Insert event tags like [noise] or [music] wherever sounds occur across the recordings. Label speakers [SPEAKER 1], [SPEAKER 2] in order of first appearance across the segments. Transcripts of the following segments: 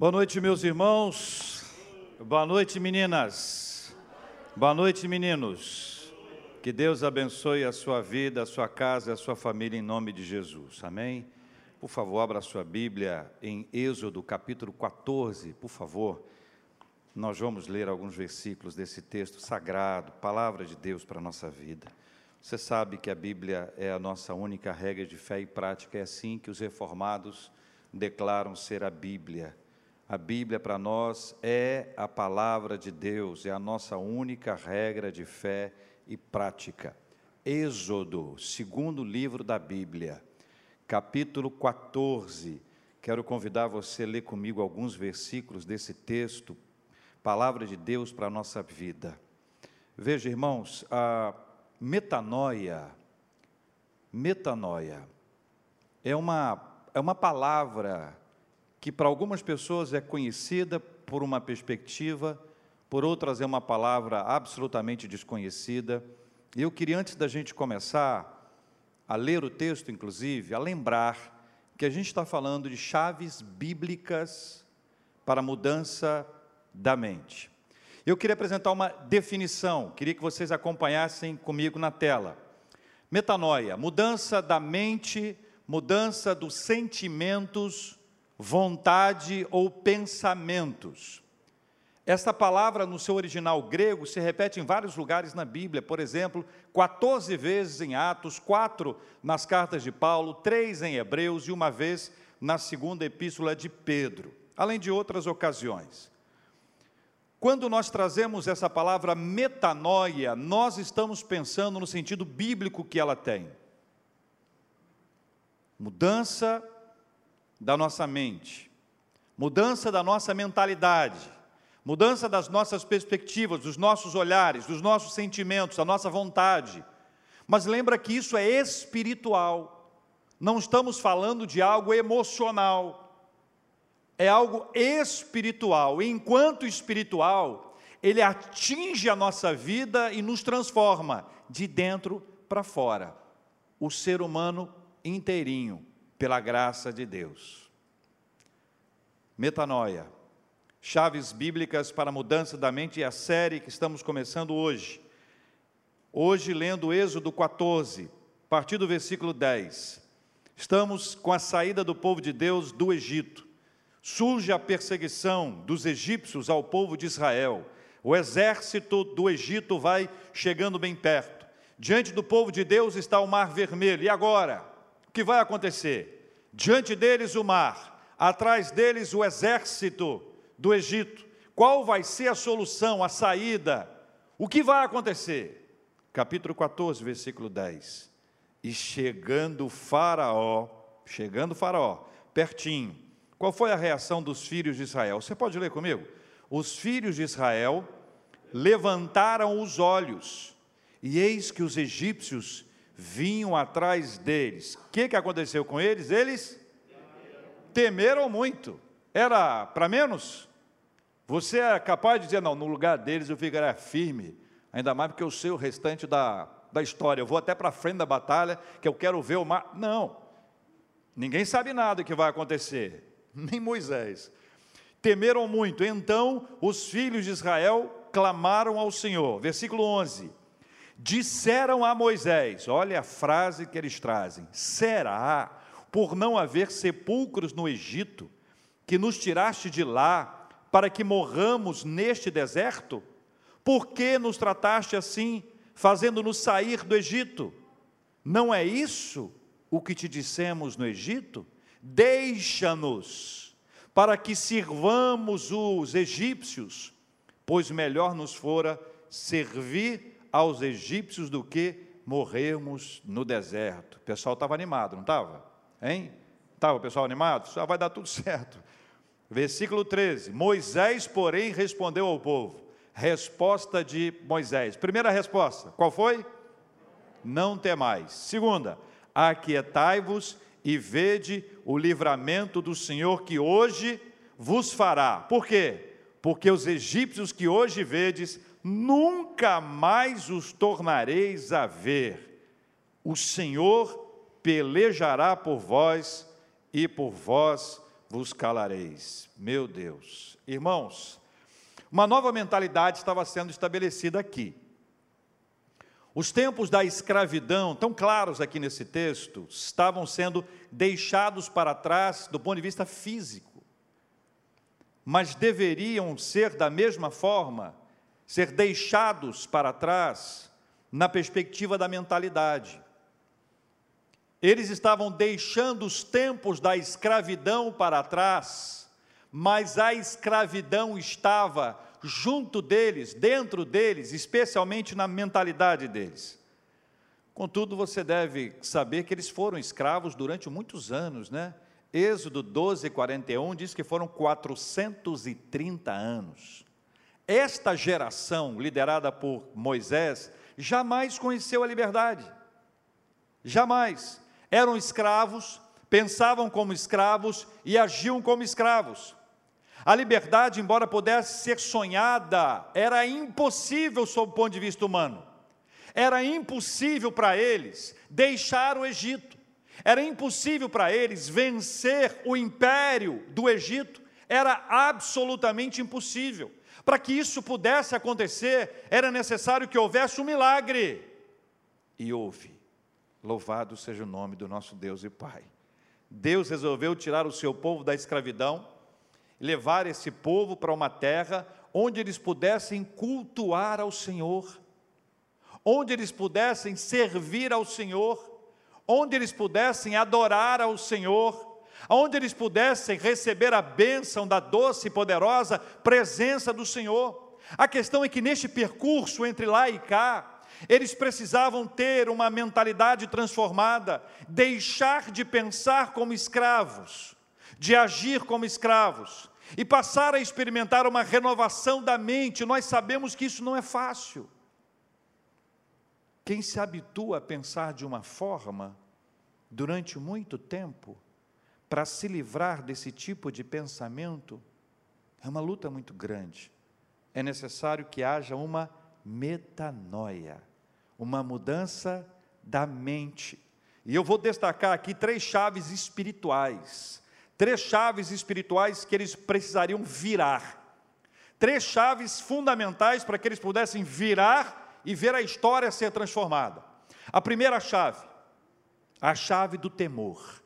[SPEAKER 1] Boa noite, meus irmãos. Boa noite, meninas. Boa noite, meninos. Que Deus abençoe a sua vida, a sua casa, a sua família em nome de Jesus. Amém. Por favor, abra sua Bíblia em Êxodo, capítulo 14, por favor. Nós vamos ler alguns versículos desse texto sagrado, palavra de Deus para a nossa vida. Você sabe que a Bíblia é a nossa única regra de fé e prática, é assim que os reformados declaram ser a Bíblia. A Bíblia para nós é a palavra de Deus, é a nossa única regra de fé e prática. Êxodo, segundo livro da Bíblia, capítulo 14. Quero convidar você a ler comigo alguns versículos desse texto, palavra de Deus para a nossa vida. Veja, irmãos, a metanoia, metanoia, é uma, é uma palavra que para algumas pessoas é conhecida por uma perspectiva, por outras é uma palavra absolutamente desconhecida. E eu queria, antes da gente começar a ler o texto, inclusive, a lembrar que a gente está falando de chaves bíblicas para a mudança da mente. Eu queria apresentar uma definição, queria que vocês acompanhassem comigo na tela. Metanoia, mudança da mente, mudança dos sentimentos, vontade ou pensamentos. Esta palavra, no seu original grego, se repete em vários lugares na Bíblia, por exemplo, 14 vezes em Atos, quatro nas cartas de Paulo, três em Hebreus e uma vez na segunda epístola de Pedro, além de outras ocasiões. Quando nós trazemos essa palavra metanoia, nós estamos pensando no sentido bíblico que ela tem. Mudança da nossa mente, mudança da nossa mentalidade, mudança das nossas perspectivas, dos nossos olhares, dos nossos sentimentos, da nossa vontade. Mas lembra que isso é espiritual. Não estamos falando de algo emocional. É algo espiritual. E enquanto espiritual, ele atinge a nossa vida e nos transforma de dentro para fora. O ser humano inteirinho pela graça de Deus. Metanoia. Chaves bíblicas para a mudança da mente é a série que estamos começando hoje. Hoje, lendo Êxodo 14, a partir do versículo 10. Estamos com a saída do povo de Deus do Egito. Surge a perseguição dos egípcios ao povo de Israel. O exército do Egito vai chegando bem perto. Diante do povo de Deus está o Mar Vermelho. E agora? O que vai acontecer? Diante deles o mar, atrás deles o exército do Egito. Qual vai ser a solução, a saída? O que vai acontecer? Capítulo 14, versículo 10. E chegando Faraó, chegando Faraó, pertinho, qual foi a reação dos filhos de Israel? Você pode ler comigo? Os filhos de Israel levantaram os olhos, e eis que os egípcios vinham atrás deles. O que, que aconteceu com eles? Eles temeram muito. Era para menos? Você é capaz de dizer, não, no lugar deles eu ficaria firme, ainda mais porque eu sei o restante da, da história. Eu vou até para frente da batalha, que eu quero ver o mar. Não, ninguém sabe nada que vai acontecer, [laughs] nem Moisés. Temeram muito, então os filhos de Israel clamaram ao Senhor. Versículo 11: disseram a Moisés: olha a frase que eles trazem: será por não haver sepulcros no Egito que nos tiraste de lá para que morramos neste deserto? Por que nos trataste assim, fazendo-nos sair do Egito? Não é isso o que te dissemos no Egito? Deixa-nos para que sirvamos os egípcios, pois melhor nos fora servir aos egípcios do que morrermos no deserto. O pessoal estava animado, não estava? Hein? Estava o pessoal animado? Só vai dar tudo [laughs] certo. Versículo 13: Moisés, porém, respondeu ao povo. Resposta de Moisés. Primeira resposta, qual foi? Não temais. Segunda, aquietai-vos e vede o livramento do Senhor que hoje vos fará. Por quê? Porque os egípcios que hoje vedes nunca mais os tornareis a ver. O Senhor pelejará por vós e por vós vos calareis. Meu Deus. Irmãos, uma nova mentalidade estava sendo estabelecida aqui. Os tempos da escravidão, tão claros aqui nesse texto, estavam sendo deixados para trás do ponto de vista físico, mas deveriam ser da mesma forma, ser deixados para trás na perspectiva da mentalidade. Eles estavam deixando os tempos da escravidão para trás, mas a escravidão estava junto deles, dentro deles, especialmente na mentalidade deles. Contudo, você deve saber que eles foram escravos durante muitos anos, né? Êxodo 12, 41 diz que foram 430 anos. Esta geração, liderada por Moisés, jamais conheceu a liberdade. Jamais. Eram escravos, pensavam como escravos e agiam como escravos. A liberdade, embora pudesse ser sonhada, era impossível sob o ponto de vista humano. Era impossível para eles deixar o Egito. Era impossível para eles vencer o império do Egito. Era absolutamente impossível. Para que isso pudesse acontecer, era necessário que houvesse um milagre. E houve. Louvado seja o nome do nosso Deus e Pai. Deus resolveu tirar o seu povo da escravidão levar esse povo para uma terra onde eles pudessem cultuar ao Senhor, onde eles pudessem servir ao Senhor, onde eles pudessem adorar ao Senhor, onde eles pudessem receber a bênção da doce e poderosa presença do Senhor. A questão é que neste percurso entre lá e cá, eles precisavam ter uma mentalidade transformada, deixar de pensar como escravos, de agir como escravos, e passar a experimentar uma renovação da mente, nós sabemos que isso não é fácil. Quem se habitua a pensar de uma forma durante muito tempo, para se livrar desse tipo de pensamento, é uma luta muito grande. É necessário que haja uma metanoia, uma mudança da mente. E eu vou destacar aqui três chaves espirituais Três chaves espirituais que eles precisariam virar. Três chaves fundamentais para que eles pudessem virar e ver a história ser transformada. A primeira chave, a chave do temor.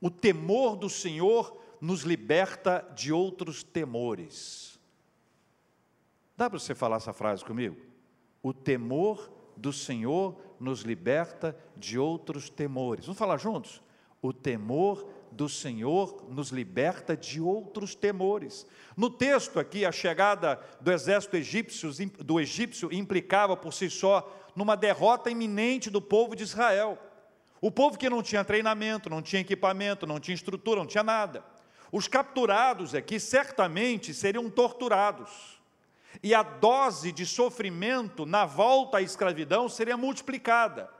[SPEAKER 1] O temor do Senhor nos liberta de outros temores. Dá para você falar essa frase comigo? O temor do Senhor nos liberta de outros temores. Vamos falar juntos? O temor do Senhor nos liberta de outros temores. No texto aqui, a chegada do exército egípcio, do egípcio implicava por si só numa derrota iminente do povo de Israel. O povo que não tinha treinamento, não tinha equipamento, não tinha estrutura, não tinha nada. Os capturados aqui certamente seriam torturados. E a dose de sofrimento na volta à escravidão seria multiplicada.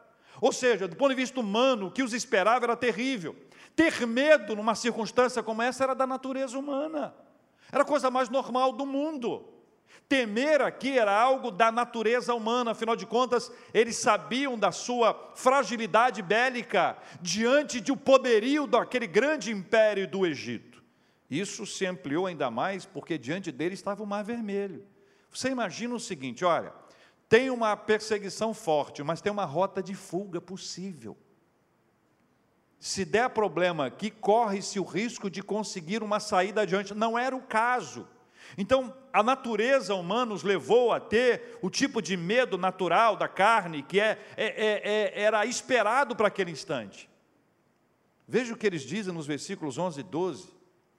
[SPEAKER 1] Ou seja, do ponto de vista humano, o que os esperava era terrível. Ter medo numa circunstância como essa era da natureza humana, era a coisa mais normal do mundo. Temer aqui era algo da natureza humana, afinal de contas, eles sabiam da sua fragilidade bélica diante de o poderio daquele grande império do Egito. Isso se ampliou ainda mais porque diante dele estava o Mar Vermelho. Você imagina o seguinte: olha, tem uma perseguição forte, mas tem uma rota de fuga possível se der problema aqui, corre-se o risco de conseguir uma saída adiante. Não era o caso. Então, a natureza humana nos levou a ter o tipo de medo natural da carne que é, é, é, é era esperado para aquele instante. Veja o que eles dizem nos versículos 11 e 12.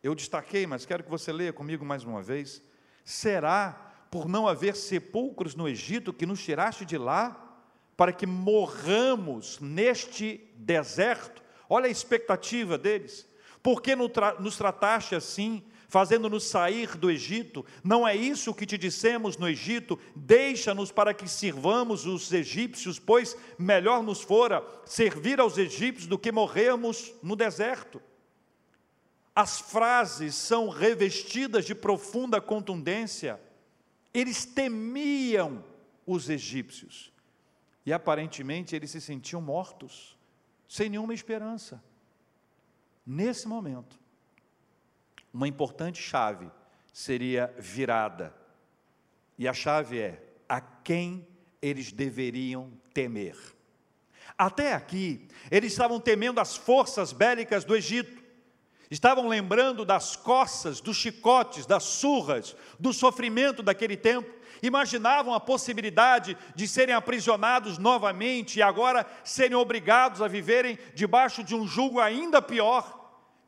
[SPEAKER 1] Eu destaquei, mas quero que você leia comigo mais uma vez. Será por não haver sepulcros no Egito que nos tiraste de lá, para que morramos neste deserto? Olha a expectativa deles. Por que nos trataste assim, fazendo-nos sair do Egito? Não é isso que te dissemos no Egito? Deixa-nos para que sirvamos os egípcios, pois melhor nos fora servir aos egípcios do que morrermos no deserto. As frases são revestidas de profunda contundência. Eles temiam os egípcios e aparentemente eles se sentiam mortos sem nenhuma esperança. Nesse momento, uma importante chave seria virada. E a chave é: a quem eles deveriam temer? Até aqui, eles estavam temendo as forças bélicas do Egito, estavam lembrando das coças, dos chicotes, das surras, do sofrimento daquele tempo, imaginavam a possibilidade de serem aprisionados novamente e agora serem obrigados a viverem debaixo de um jugo ainda pior,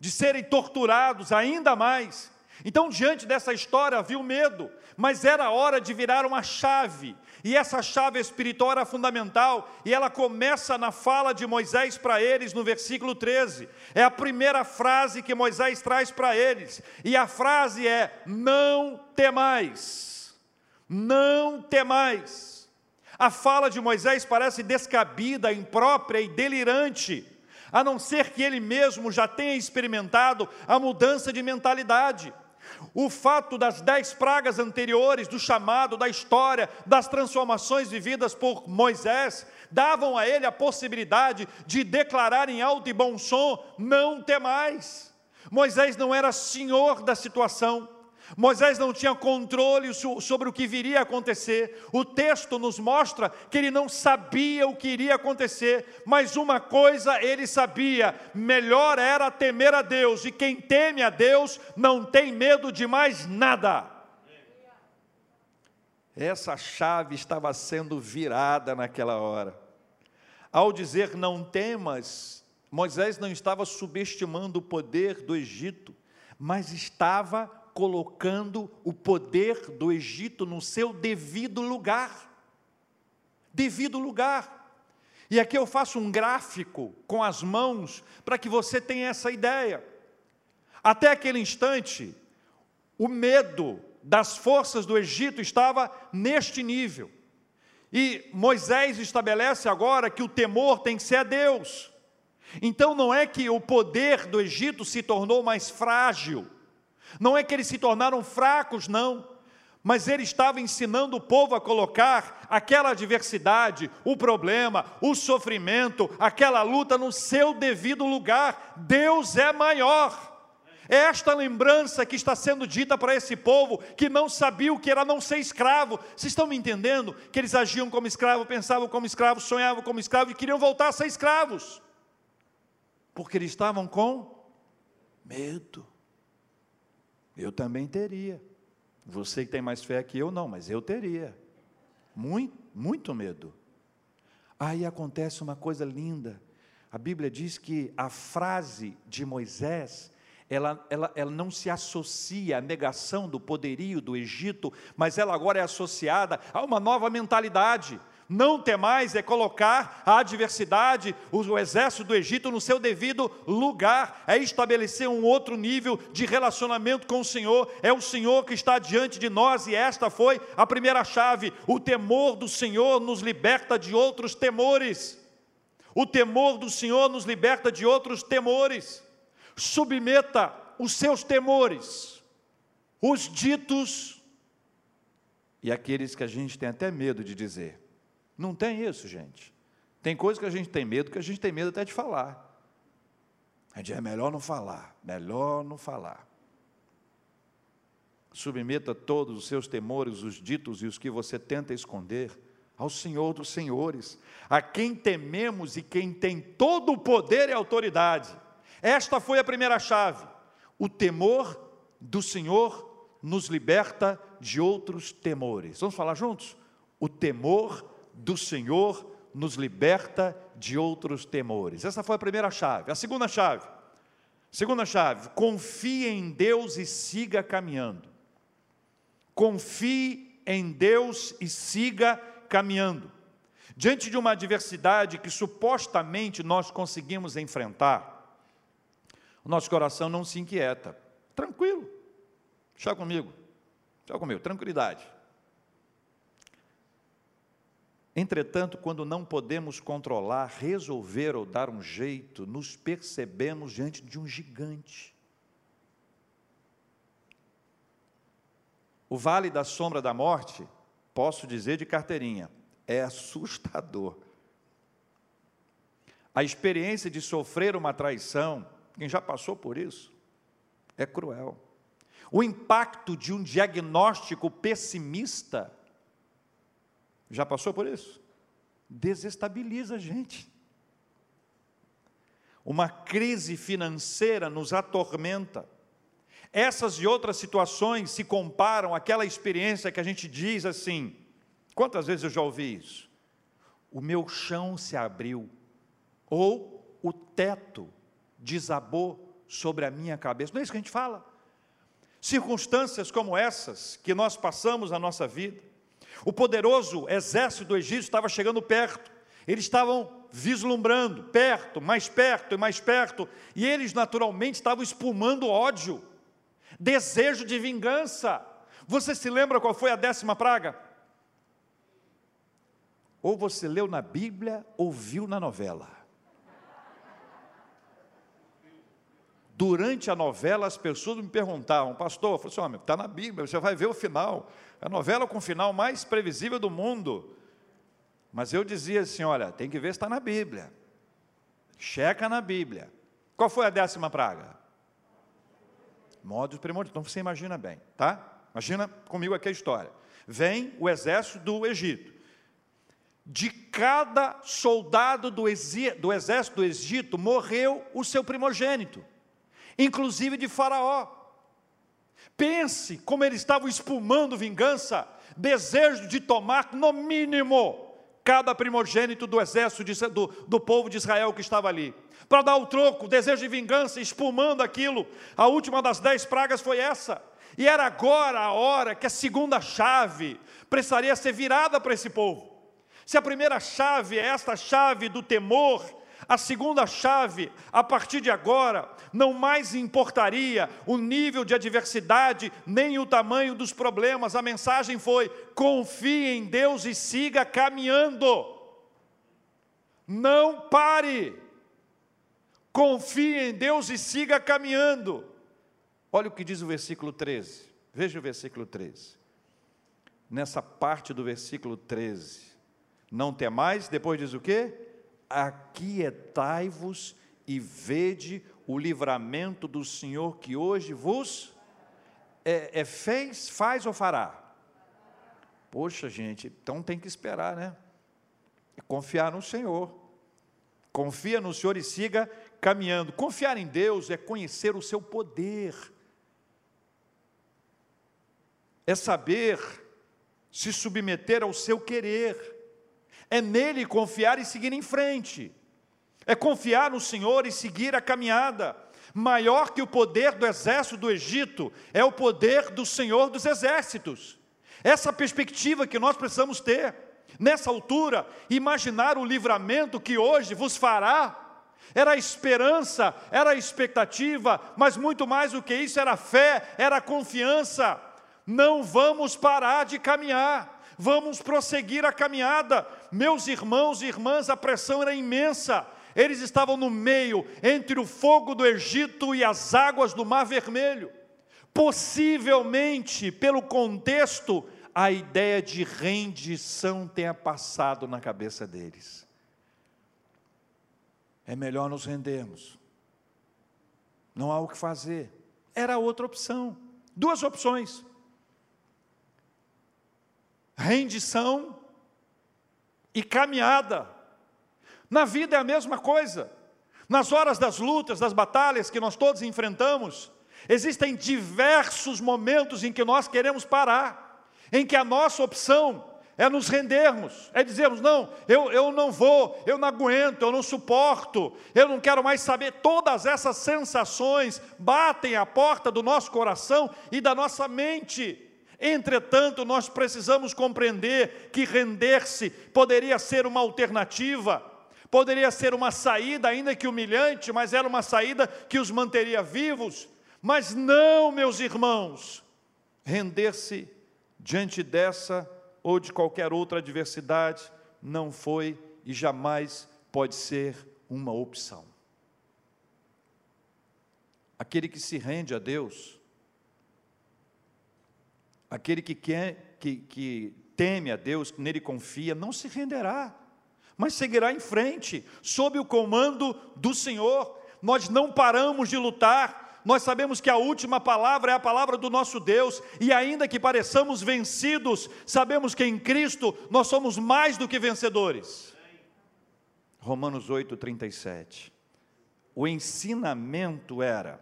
[SPEAKER 1] de serem torturados ainda mais. Então, diante dessa história, havia o medo, mas era hora de virar uma chave, e essa chave espiritual era fundamental, e ela começa na fala de Moisés para eles, no versículo 13. É a primeira frase que Moisés traz para eles, e a frase é: Não temais, não temais. A fala de Moisés parece descabida, imprópria e delirante, a não ser que ele mesmo já tenha experimentado a mudança de mentalidade. O fato das dez pragas anteriores, do chamado, da história, das transformações vividas por Moisés, davam a ele a possibilidade de declarar em alto e bom som: não temais. Moisés não era senhor da situação, Moisés não tinha controle sobre o que viria a acontecer. O texto nos mostra que ele não sabia o que iria acontecer, mas uma coisa ele sabia: melhor era temer a Deus, e quem teme a Deus não tem medo de mais nada. Essa chave estava sendo virada naquela hora. Ao dizer não temas, Moisés não estava subestimando o poder do Egito, mas estava colocando o poder do Egito no seu devido lugar. Devido lugar. E aqui eu faço um gráfico com as mãos para que você tenha essa ideia. Até aquele instante, o medo das forças do Egito estava neste nível. E Moisés estabelece agora que o temor tem que ser a Deus. Então não é que o poder do Egito se tornou mais frágil, não é que eles se tornaram fracos, não. Mas ele estava ensinando o povo a colocar aquela adversidade, o problema, o sofrimento, aquela luta no seu devido lugar. Deus é maior. É esta lembrança que está sendo dita para esse povo que não sabia o que era não ser escravo. Vocês estão me entendendo? Que eles agiam como escravo, pensavam como escravo, sonhavam como escravo e queriam voltar a ser escravos. Porque eles estavam com medo. Eu também teria. Você que tem mais fé que eu, não, mas eu teria. Muito, muito medo. Aí acontece uma coisa linda. A Bíblia diz que a frase de Moisés, ela, ela, ela não se associa à negação do poderio do Egito, mas ela agora é associada a uma nova mentalidade. Não temais é colocar a adversidade, o exército do Egito no seu devido lugar, é estabelecer um outro nível de relacionamento com o Senhor. É o Senhor que está diante de nós e esta foi a primeira chave. O temor do Senhor nos liberta de outros temores. O temor do Senhor nos liberta de outros temores. Submeta os seus temores, os ditos e aqueles que a gente tem até medo de dizer. Não tem isso, gente. Tem coisa que a gente tem medo, que a gente tem medo até de falar. A gente é melhor não falar, melhor não falar. Submeta todos os seus temores, os ditos e os que você tenta esconder ao Senhor dos Senhores, a quem tememos e quem tem todo o poder e autoridade. Esta foi a primeira chave. O temor do Senhor nos liberta de outros temores. Vamos falar juntos? O temor do Senhor nos liberta de outros temores. Essa foi a primeira chave. A segunda chave. Segunda chave, confie em Deus e siga caminhando. Confie em Deus e siga caminhando. Diante de uma adversidade que supostamente nós conseguimos enfrentar, o nosso coração não se inquieta. Tranquilo. Deixa comigo. Deixa comigo, tranquilidade. Entretanto, quando não podemos controlar, resolver ou dar um jeito, nos percebemos diante de um gigante. O vale da sombra da morte, posso dizer de carteirinha, é assustador. A experiência de sofrer uma traição, quem já passou por isso, é cruel. o impacto de um diagnóstico pessimista. Já passou por isso? Desestabiliza a gente. Uma crise financeira nos atormenta. Essas e outras situações se comparam àquela experiência que a gente diz assim: quantas vezes eu já ouvi isso? O meu chão se abriu, ou o teto desabou sobre a minha cabeça. Não é isso que a gente fala? Circunstâncias como essas que nós passamos na nossa vida. O poderoso exército do Egito estava chegando perto, eles estavam vislumbrando, perto, mais perto e mais perto, e eles naturalmente estavam espumando ódio desejo de vingança. Você se lembra qual foi a décima praga? Ou você leu na Bíblia ou viu na novela. Durante a novela, as pessoas me perguntavam, pastor, eu falei assim, está na Bíblia, você vai ver o final. A novela com o final mais previsível do mundo. Mas eu dizia assim: olha, tem que ver se está na Bíblia. Checa na Bíblia. Qual foi a décima praga? Modos primordiais. Então você imagina bem, tá? Imagina comigo aqui a história. Vem o exército do Egito. De cada soldado do, do exército do Egito morreu o seu primogênito, inclusive de Faraó. Pense como eles estavam espumando vingança, desejo de tomar, no mínimo, cada primogênito do exército de, do, do povo de Israel que estava ali para dar o troco, desejo de vingança, espumando aquilo. A última das dez pragas foi essa. E era agora a hora que a segunda chave precisaria ser virada para esse povo. Se a primeira chave é esta chave do temor, a segunda chave, a partir de agora, não mais importaria o nível de adversidade, nem o tamanho dos problemas. A mensagem foi: confie em Deus e siga caminhando. Não pare confie em Deus e siga caminhando. Olha o que diz o versículo 13. Veja o versículo 13. Nessa parte do versículo 13. Não temais, depois diz o quê? Aquietai-vos e vede o livramento do Senhor que hoje vos é, é, fez, faz ou fará? Poxa, gente, então tem que esperar, né? Confiar no Senhor. Confia no Senhor e siga caminhando. Confiar em Deus é conhecer o seu poder, é saber se submeter ao seu querer, é nele confiar e seguir em frente, é confiar no Senhor e seguir a caminhada. Maior que o poder do exército do Egito é o poder do Senhor dos exércitos. Essa perspectiva que nós precisamos ter. Nessa altura, imaginar o livramento que hoje vos fará era a esperança, era a expectativa, mas muito mais do que isso, era a fé, era a confiança. Não vamos parar de caminhar, vamos prosseguir a caminhada. Meus irmãos e irmãs, a pressão era imensa. Eles estavam no meio entre o fogo do Egito e as águas do Mar Vermelho. Possivelmente, pelo contexto, a ideia de rendição tenha passado na cabeça deles é melhor nos rendermos. Não há o que fazer. Era outra opção. Duas opções: rendição e caminhada. Na vida é a mesma coisa. Nas horas das lutas, das batalhas que nós todos enfrentamos, existem diversos momentos em que nós queremos parar, em que a nossa opção é nos rendermos, é dizermos: não, eu, eu não vou, eu não aguento, eu não suporto, eu não quero mais saber. Todas essas sensações batem à porta do nosso coração e da nossa mente. Entretanto, nós precisamos compreender que render-se poderia ser uma alternativa, poderia ser uma saída, ainda que humilhante, mas era uma saída que os manteria vivos. Mas não, meus irmãos, render-se diante dessa ou de qualquer outra adversidade, não foi e jamais pode ser uma opção. Aquele que se rende a Deus, aquele que, quer, que, que teme a Deus, nele confia, não se renderá, mas seguirá em frente, sob o comando do Senhor. Nós não paramos de lutar, nós sabemos que a última palavra é a palavra do nosso Deus, e ainda que pareçamos vencidos, sabemos que em Cristo nós somos mais do que vencedores. Romanos 8, 37. O ensinamento era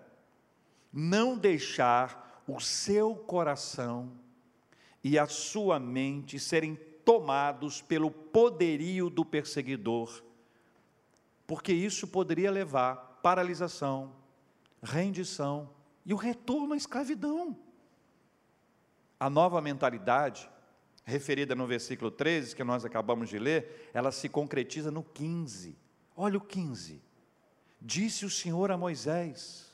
[SPEAKER 1] não deixar o seu coração e a sua mente serem tomados pelo poderio do perseguidor, porque isso poderia levar paralisação, rendição e o retorno à escravidão. A nova mentalidade, referida no versículo 13, que nós acabamos de ler, ela se concretiza no 15. Olha o 15. Disse o Senhor a Moisés.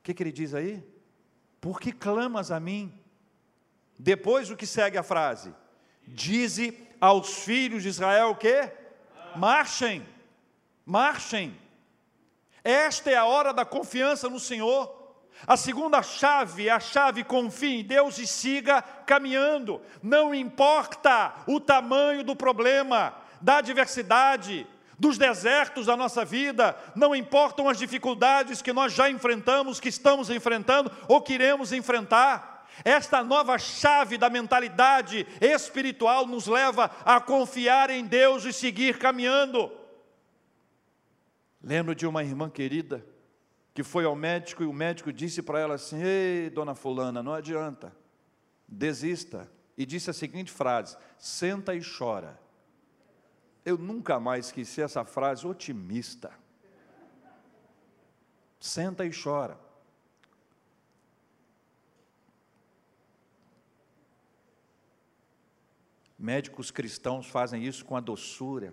[SPEAKER 1] O que, que ele diz aí? Por que clamas a mim? Depois o que segue a frase? Dize aos filhos de Israel que marchem, marchem. Esta é a hora da confiança no Senhor. A segunda chave é a chave confie em Deus e siga caminhando. Não importa o tamanho do problema, da adversidade, dos desertos da nossa vida, não importam as dificuldades que nós já enfrentamos, que estamos enfrentando ou que iremos enfrentar. Esta nova chave da mentalidade espiritual nos leva a confiar em Deus e seguir caminhando. Lembro de uma irmã querida que foi ao médico e o médico disse para ela assim: Ei, dona Fulana, não adianta, desista. E disse a seguinte frase: senta e chora. Eu nunca mais esqueci essa frase otimista. Senta e chora. Médicos cristãos fazem isso com a doçura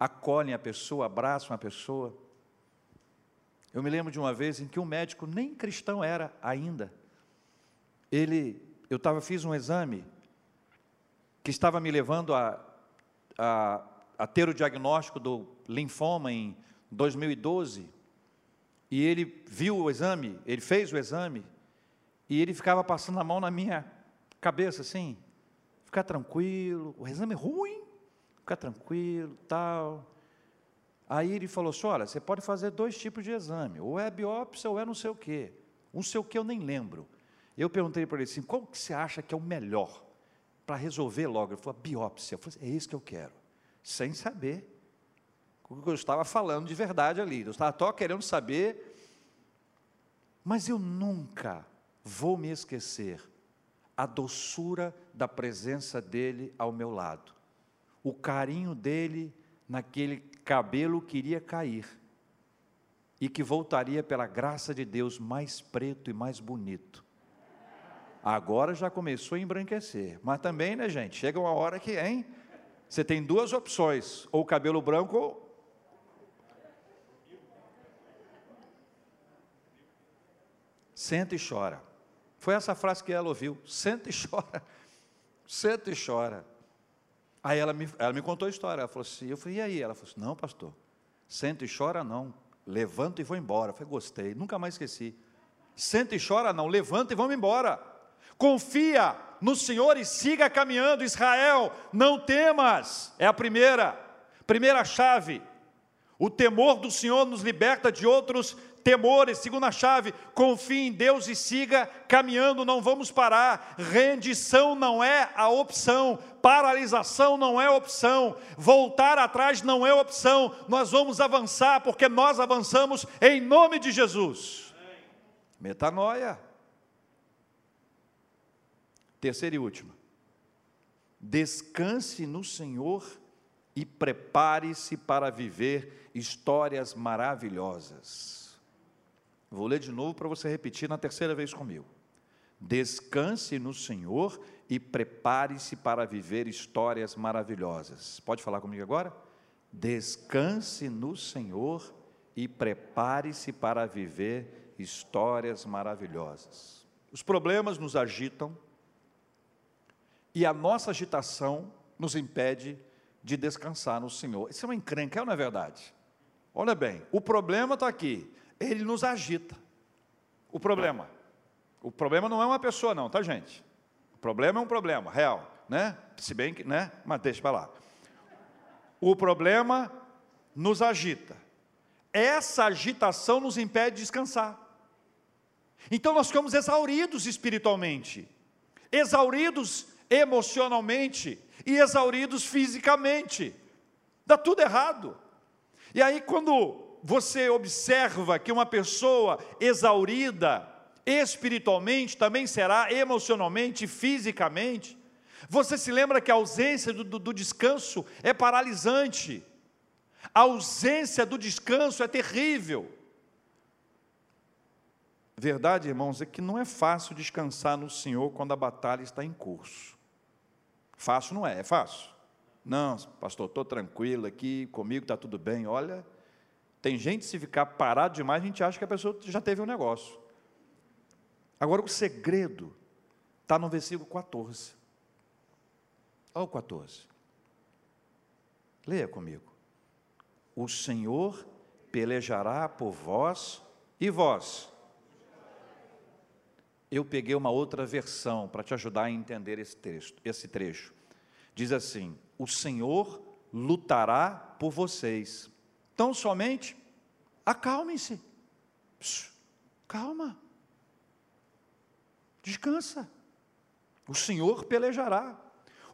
[SPEAKER 1] acolhem a pessoa, abraçam a pessoa. Eu me lembro de uma vez em que um médico, nem cristão era ainda, ele, eu tava, fiz um exame que estava me levando a, a, a ter o diagnóstico do linfoma em 2012, e ele viu o exame, ele fez o exame, e ele ficava passando a mão na minha cabeça assim, ficar tranquilo, o exame é ruim, fica tranquilo, tal. Aí ele falou assim: olha, você pode fazer dois tipos de exame, ou é biópsia ou é não sei o quê. Um sei o que eu nem lembro. Eu perguntei para ele assim: qual que você acha que é o melhor para resolver logo? Ele falou: biópsia. Eu falei: é isso que eu quero. Sem saber o que eu estava falando de verdade ali. Eu estava só querendo saber. Mas eu nunca vou me esquecer a doçura da presença dele ao meu lado o carinho dele naquele cabelo que iria cair e que voltaria pela graça de Deus mais preto e mais bonito. Agora já começou a embranquecer, mas também, né, gente? Chega uma hora que, hein? Você tem duas opções: ou cabelo branco ou. Senta e chora. Foi essa frase que ela ouviu: senta e [laughs] chora. Senta e chora. Aí ela me, ela me contou a história. Ela falou assim: eu falei, e aí? Ela falou assim: não, pastor, senta e chora não, levanta e vou embora. Eu falei, gostei, nunca mais esqueci. Senta e chora não, levanta e vamos embora. Confia no Senhor e siga caminhando, Israel, não temas. É a primeira, primeira chave. O temor do Senhor nos liberta de outros temores. Segunda chave, confie em Deus e siga caminhando, não vamos parar. Rendição não é a opção, paralisação não é opção, voltar atrás não é opção. Nós vamos avançar porque nós avançamos em nome de Jesus. Metanoia. Terceira e última. Descanse no Senhor e prepare-se para viver histórias maravilhosas. Vou ler de novo para você repetir na terceira vez comigo. Descanse no Senhor e prepare-se para viver histórias maravilhosas. Pode falar comigo agora? Descanse no Senhor e prepare-se para viver histórias maravilhosas. Os problemas nos agitam e a nossa agitação nos impede de descansar no Senhor. Isso é uma encrenca, não é verdade? Olha bem, o problema está aqui, ele nos agita. O problema. O problema não é uma pessoa, não, tá, gente? O problema é um problema, real, né? Se bem que, né? Mas deixa para lá. O problema nos agita. essa agitação nos impede de descansar. Então nós ficamos exauridos espiritualmente, exauridos emocionalmente e exauridos fisicamente. Dá tudo errado. E aí, quando você observa que uma pessoa exaurida espiritualmente também será emocionalmente, fisicamente, você se lembra que a ausência do, do, do descanso é paralisante, a ausência do descanso é terrível. Verdade, irmãos, é que não é fácil descansar no Senhor quando a batalha está em curso. Fácil não é, é fácil. Não, pastor, estou tranquilo aqui, comigo está tudo bem. Olha, tem gente, se ficar parado demais, a gente acha que a pessoa já teve um negócio. Agora, o segredo está no versículo 14. Olha o 14. Leia comigo. O Senhor pelejará por vós e vós. Eu peguei uma outra versão para te ajudar a entender esse texto, esse trecho. Diz assim: O Senhor lutará por vocês. Então somente acalmem-se. Calma. Descansa. O Senhor pelejará.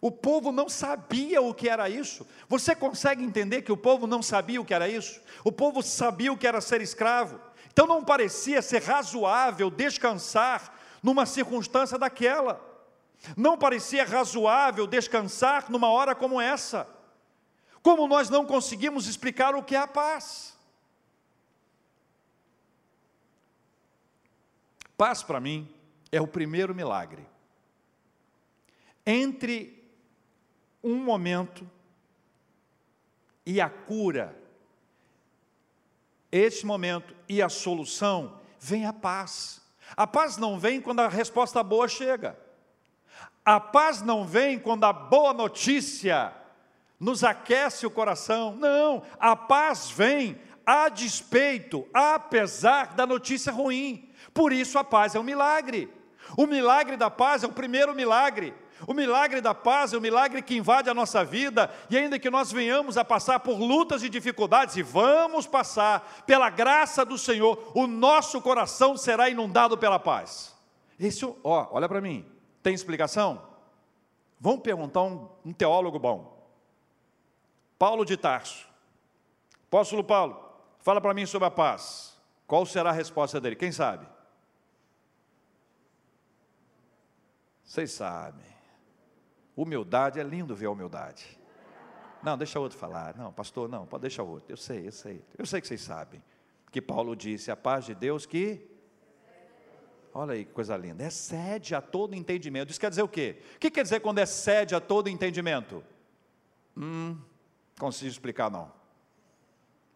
[SPEAKER 1] O povo não sabia o que era isso. Você consegue entender que o povo não sabia o que era isso? O povo sabia o que era ser escravo. Então não parecia ser razoável descansar numa circunstância daquela. Não parecia razoável descansar numa hora como essa. Como nós não conseguimos explicar o que é a paz. Paz para mim é o primeiro milagre. Entre um momento e a cura, este momento e a solução, vem a paz. A paz não vem quando a resposta boa chega. A paz não vem quando a boa notícia nos aquece o coração. Não, a paz vem a despeito, apesar da notícia ruim. Por isso a paz é um milagre. O milagre da paz é o primeiro milagre. O milagre da paz é o milagre que invade a nossa vida, e ainda que nós venhamos a passar por lutas e dificuldades, e vamos passar, pela graça do Senhor, o nosso coração será inundado pela paz. Esse, ó, olha para mim, tem explicação? Vamos perguntar um, um teólogo bom. Paulo de Tarso. Apóstolo Paulo, fala para mim sobre a paz. Qual será a resposta dele? Quem sabe? Vocês sabem. Humildade, é lindo ver a humildade. Não, deixa outro falar. Não, pastor, não, pode deixar outro. Eu sei, eu sei. Eu sei que vocês sabem. Que Paulo disse: a paz de Deus que. Olha aí que coisa linda. Excede a todo entendimento. Isso quer dizer o quê? O que quer dizer quando excede a todo entendimento? Hum, consigo explicar não.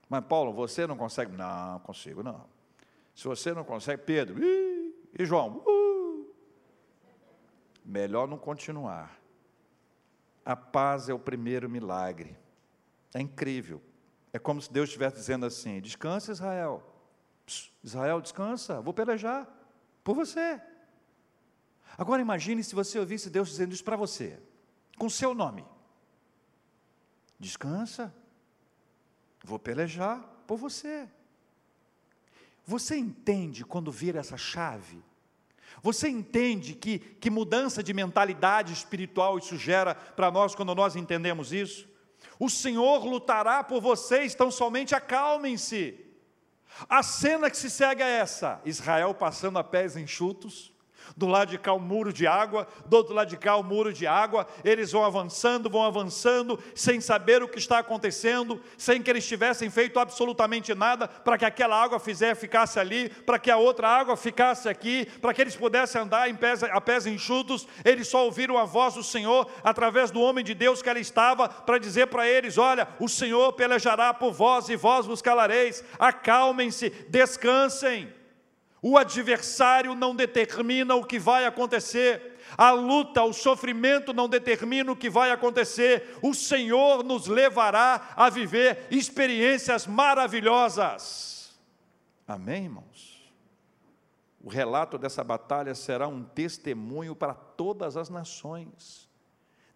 [SPEAKER 1] Mas Paulo, você não consegue? Não, consigo não. Se você não consegue, Pedro, ih, e João, melhor não continuar. A paz é o primeiro milagre. É incrível. É como se Deus estivesse dizendo assim: descansa, Israel. Israel, descansa, vou pelejar por você. Agora imagine se você ouvisse Deus dizendo isso para você, com seu nome. Descansa, vou pelejar por você. Você entende quando vira essa chave? Você entende que, que mudança de mentalidade espiritual isso gera para nós quando nós entendemos isso? O Senhor lutará por vocês, então somente acalmem-se. A cena que se segue é essa: Israel passando a pés enxutos, do lado de cá o muro de água, do outro lado de cá o muro de água. Eles vão avançando, vão avançando, sem saber o que está acontecendo, sem que eles tivessem feito absolutamente nada para que aquela água fizer, ficasse ali, para que a outra água ficasse aqui, para que eles pudessem andar em pés, a pés enxutos. Eles só ouviram a voz do Senhor através do homem de Deus que ali estava, para dizer para eles: Olha, o Senhor pelejará por vós e vós vos calareis. Acalmem-se, descansem. O adversário não determina o que vai acontecer. A luta, o sofrimento não determina o que vai acontecer. O Senhor nos levará a viver experiências maravilhosas. Amém, irmãos? O relato dessa batalha será um testemunho para todas as nações.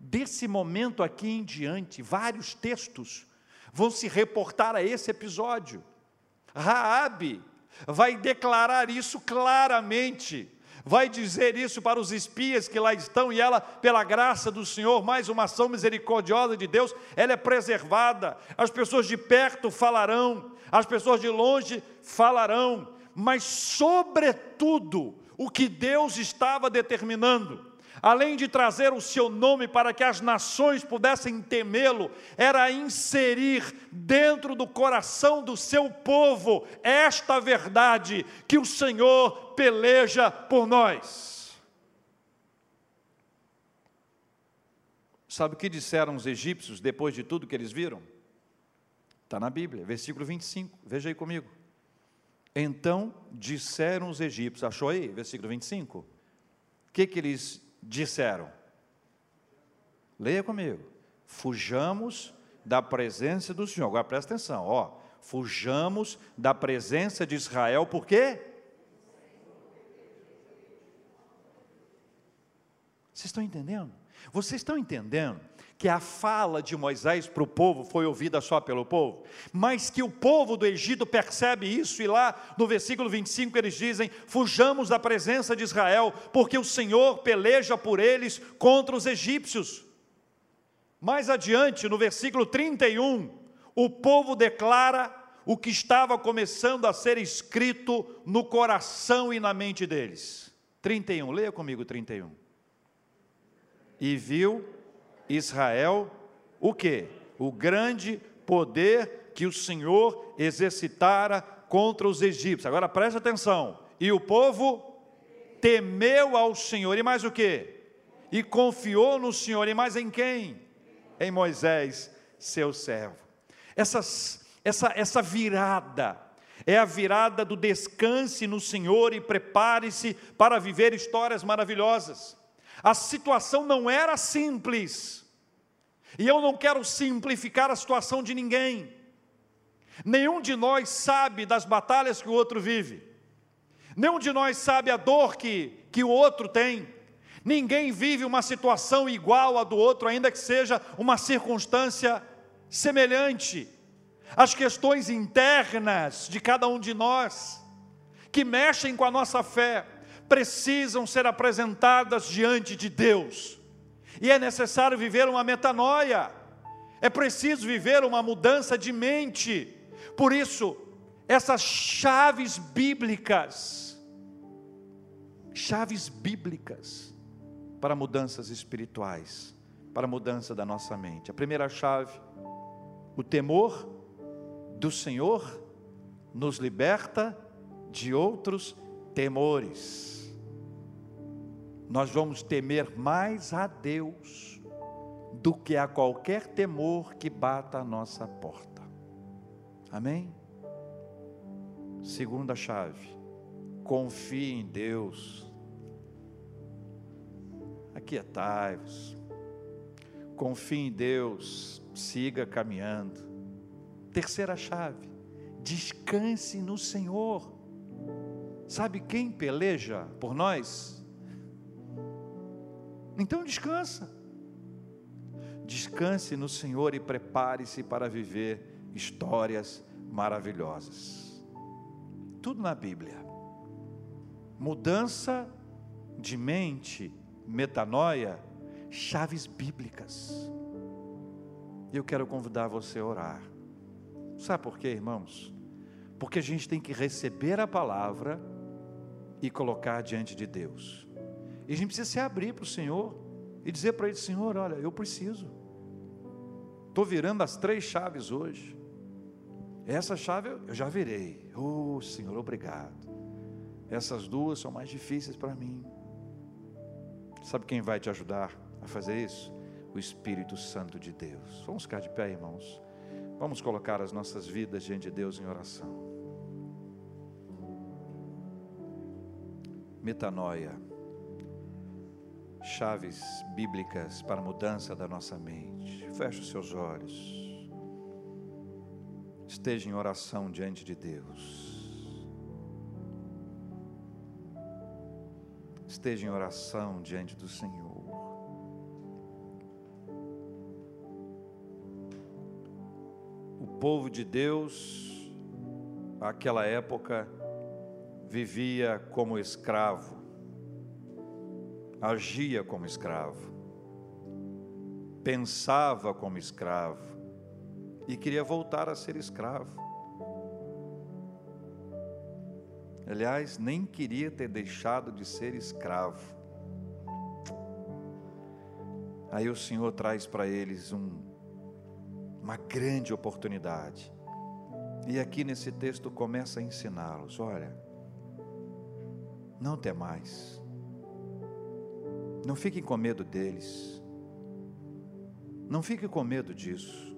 [SPEAKER 1] Desse momento aqui em diante, vários textos vão se reportar a esse episódio. Raabe vai declarar isso claramente. Vai dizer isso para os espias que lá estão e ela, pela graça do Senhor, mais uma ação misericordiosa de Deus, ela é preservada. As pessoas de perto falarão, as pessoas de longe falarão, mas sobretudo o que Deus estava determinando além de trazer o seu nome para que as nações pudessem temê-lo, era inserir dentro do coração do seu povo esta verdade: que o Senhor peleja por nós. Sabe o que disseram os egípcios depois de tudo que eles viram? Está na Bíblia, versículo 25, veja aí comigo. Então disseram os egípcios, achou aí, versículo 25? O que, que eles disseram. Leia comigo. Fujamos da presença do Senhor. Agora presta atenção, ó. Fujamos da presença de Israel, por quê? Vocês estão entendendo? Vocês estão entendendo que a fala de Moisés para o povo foi ouvida só pelo povo, mas que o povo do Egito percebe isso, e lá no versículo 25 eles dizem: Fujamos da presença de Israel, porque o Senhor peleja por eles contra os egípcios. Mais adiante, no versículo 31, o povo declara o que estava começando a ser escrito no coração e na mente deles. 31, leia comigo 31. E viu Israel o que? O grande poder que o Senhor exercitara contra os egípcios. Agora preste atenção. E o povo temeu ao Senhor. E mais o que? E confiou no Senhor. E mais em quem? Em Moisés, seu servo. Essas, essa, essa virada é a virada do descanse no Senhor e prepare-se para viver histórias maravilhosas. A situação não era simples. E eu não quero simplificar a situação de ninguém. Nenhum de nós sabe das batalhas que o outro vive. Nenhum de nós sabe a dor que, que o outro tem. Ninguém vive uma situação igual à do outro, ainda que seja uma circunstância semelhante. As questões internas de cada um de nós, que mexem com a nossa fé, precisam ser apresentadas diante de Deus. E é necessário viver uma metanoia. É preciso viver uma mudança de mente. Por isso, essas chaves bíblicas, chaves bíblicas para mudanças espirituais, para mudança da nossa mente. A primeira chave, o temor do Senhor nos liberta de outros temores nós vamos temer mais a Deus do que a qualquer temor que bata a nossa porta. Amém? Segunda chave, confie em Deus. Aquietai-vos. Confie em Deus, siga caminhando. Terceira chave, descanse no Senhor. Sabe quem peleja por nós? Então descansa. Descanse no Senhor e prepare-se para viver histórias maravilhosas. Tudo na Bíblia. Mudança de mente, metanoia, chaves bíblicas. E eu quero convidar você a orar. Sabe por quê, irmãos? Porque a gente tem que receber a palavra e colocar diante de Deus. E a gente precisa se abrir para o Senhor e dizer para Ele: Senhor, olha, eu preciso. Estou virando as três chaves hoje. Essa chave eu já virei. Oh, Senhor, obrigado. Essas duas são mais difíceis para mim. Sabe quem vai te ajudar a fazer isso? O Espírito Santo de Deus. Vamos ficar de pé, irmãos. Vamos colocar as nossas vidas diante de Deus em oração. Metanoia chaves bíblicas para a mudança da nossa mente. Feche os seus olhos. Esteja em oração diante de Deus. Esteja em oração diante do Senhor. O povo de Deus aquela época, vivia como escravo, agia como escravo, pensava como escravo e queria voltar a ser escravo. Aliás, nem queria ter deixado de ser escravo. Aí o Senhor traz para eles um, uma grande oportunidade. E aqui nesse texto começa a ensiná-los: olha, não temais, não fiquem com medo deles, não fique com medo disso,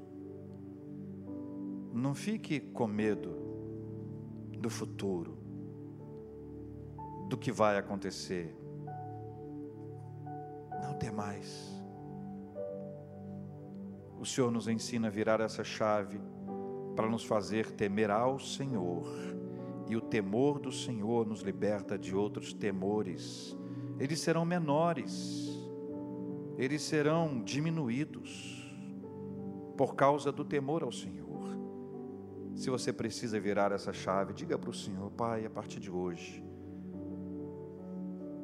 [SPEAKER 1] não fique com medo do futuro do que vai acontecer. Não tem mais. O Senhor nos ensina a virar essa chave para nos fazer temer ao Senhor. E o temor do Senhor nos liberta de outros temores. Eles serão menores, eles serão diminuídos por causa do temor ao Senhor. Se você precisa virar essa chave, diga para o Senhor, Pai, a partir de hoje,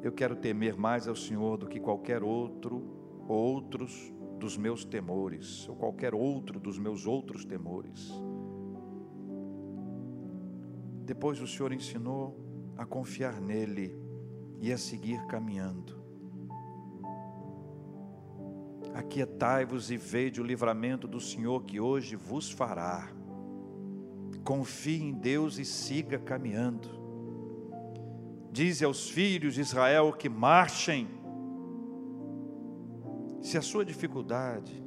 [SPEAKER 1] eu quero temer mais ao Senhor do que qualquer outro, outros dos meus temores, ou qualquer outro dos meus outros temores. Depois o Senhor ensinou a confiar nele e a seguir caminhando. Aquietai-vos e vede o livramento do Senhor que hoje vos fará. Confie em Deus e siga caminhando. Dize aos filhos de Israel que marchem. Se a sua dificuldade,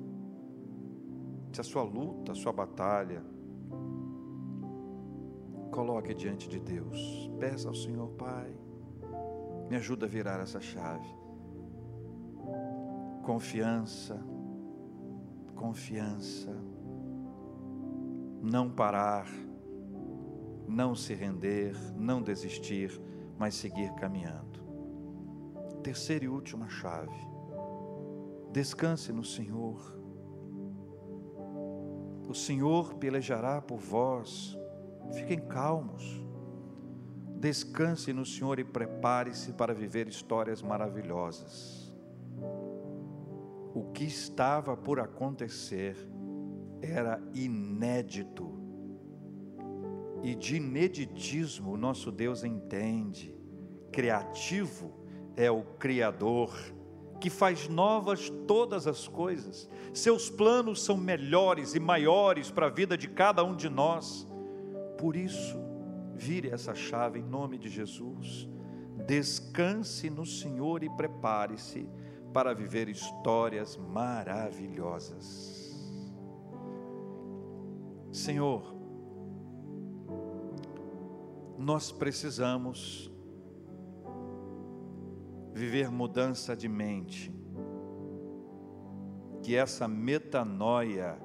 [SPEAKER 1] se a sua luta, a sua batalha, coloque diante de Deus. Peça ao Senhor, Pai, me ajuda a virar essa chave. Confiança, confiança, não parar, não se render, não desistir mas seguir caminhando. Terceira e última chave. Descanse no Senhor. O Senhor pelejará por vós. Fiquem calmos. Descanse no Senhor e prepare-se para viver histórias maravilhosas. O que estava por acontecer era inédito e de ineditismo o nosso Deus entende. Criativo é o Criador, que faz novas todas as coisas. Seus planos são melhores e maiores para a vida de cada um de nós. Por isso, vire essa chave em nome de Jesus. Descanse no Senhor e prepare-se para viver histórias maravilhosas. Senhor, nós precisamos viver mudança de mente, que essa metanoia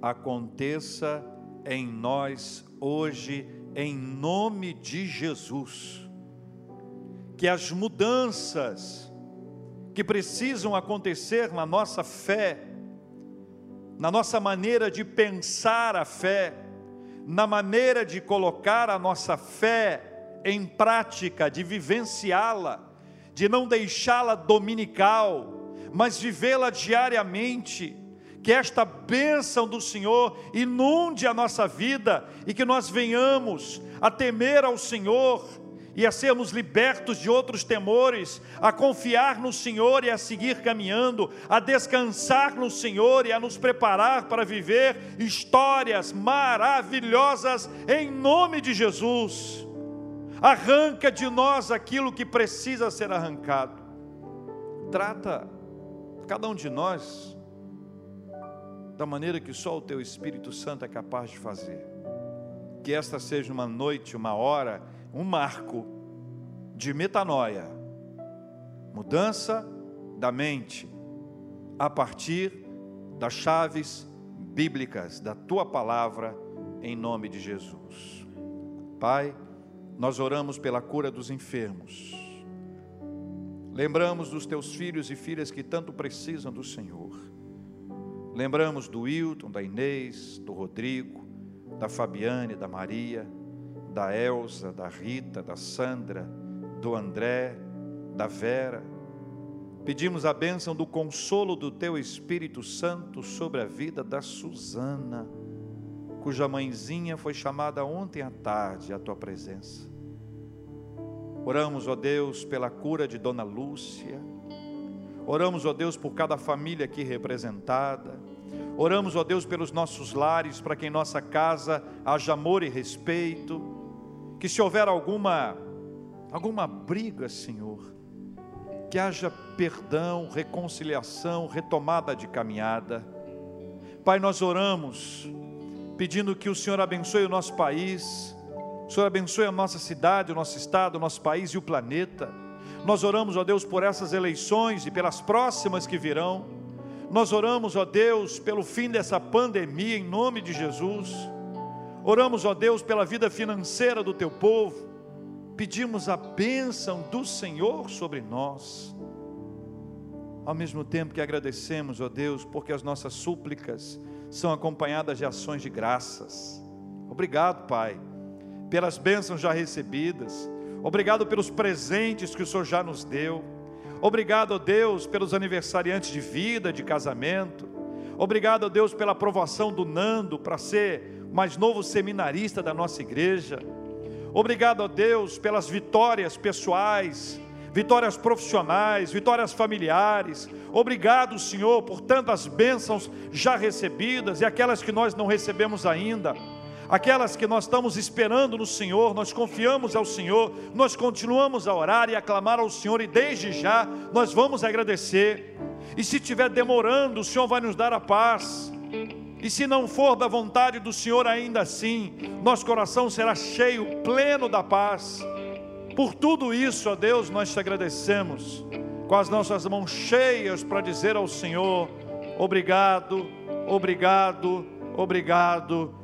[SPEAKER 1] aconteça em nós hoje, em nome de Jesus. Que as mudanças que precisam acontecer na nossa fé, na nossa maneira de pensar a fé, na maneira de colocar a nossa fé em prática, de vivenciá-la, de não deixá-la dominical, mas vivê-la diariamente. Que esta bênção do Senhor inunde a nossa vida e que nós venhamos a temer ao Senhor e a sermos libertos de outros temores, a confiar no Senhor e a seguir caminhando, a descansar no Senhor e a nos preparar para viver histórias maravilhosas em nome de Jesus. Arranca de nós aquilo que precisa ser arrancado. Trata cada um de nós da maneira que só o teu Espírito Santo é capaz de fazer. Que esta seja uma noite, uma hora, um marco de metanoia, mudança da mente, a partir das chaves bíblicas da tua palavra, em nome de Jesus. Pai, nós oramos pela cura dos enfermos. Lembramos dos teus filhos e filhas que tanto precisam do Senhor. Lembramos do Hilton, da Inês, do Rodrigo, da Fabiane, da Maria da Elsa, da Rita, da Sandra, do André, da Vera. Pedimos a bênção do consolo do Teu Espírito Santo sobre a vida da Suzana, cuja mãezinha foi chamada ontem à tarde à Tua presença. Oramos, ó Deus, pela cura de Dona Lúcia. Oramos, ó Deus, por cada família aqui representada. Oramos, ó Deus, pelos nossos lares, para que em nossa casa haja amor e respeito. Que se houver alguma alguma briga, Senhor, que haja perdão, reconciliação, retomada de caminhada. Pai, nós oramos pedindo que o Senhor abençoe o nosso país, o Senhor abençoe a nossa cidade, o nosso estado, o nosso país e o planeta. Nós oramos, ó Deus, por essas eleições e pelas próximas que virão. Nós oramos, ó Deus, pelo fim dessa pandemia, em nome de Jesus. Oramos, ó Deus, pela vida financeira do teu povo. Pedimos a bênção do Senhor sobre nós. Ao mesmo tempo que agradecemos, ó Deus, porque as nossas súplicas são acompanhadas de ações de graças. Obrigado, Pai, pelas bênçãos já recebidas Obrigado pelos presentes que o Senhor já nos deu. Obrigado, Deus, pelos aniversariantes de vida, de casamento. Obrigado, Deus, pela aprovação do Nando para ser mais novo seminarista da nossa igreja. Obrigado, Deus, pelas vitórias pessoais, vitórias profissionais, vitórias familiares. Obrigado, Senhor, por tantas bênçãos já recebidas e aquelas que nós não recebemos ainda aquelas que nós estamos esperando no Senhor, nós confiamos ao Senhor, nós continuamos a orar e a clamar ao Senhor, e desde já nós vamos agradecer. E se estiver demorando, o Senhor vai nos dar a paz. E se não for da vontade do Senhor, ainda assim, nosso coração será cheio, pleno da paz. Por tudo isso, ó Deus, nós te agradecemos, com as nossas mãos cheias para dizer ao Senhor: obrigado, obrigado, obrigado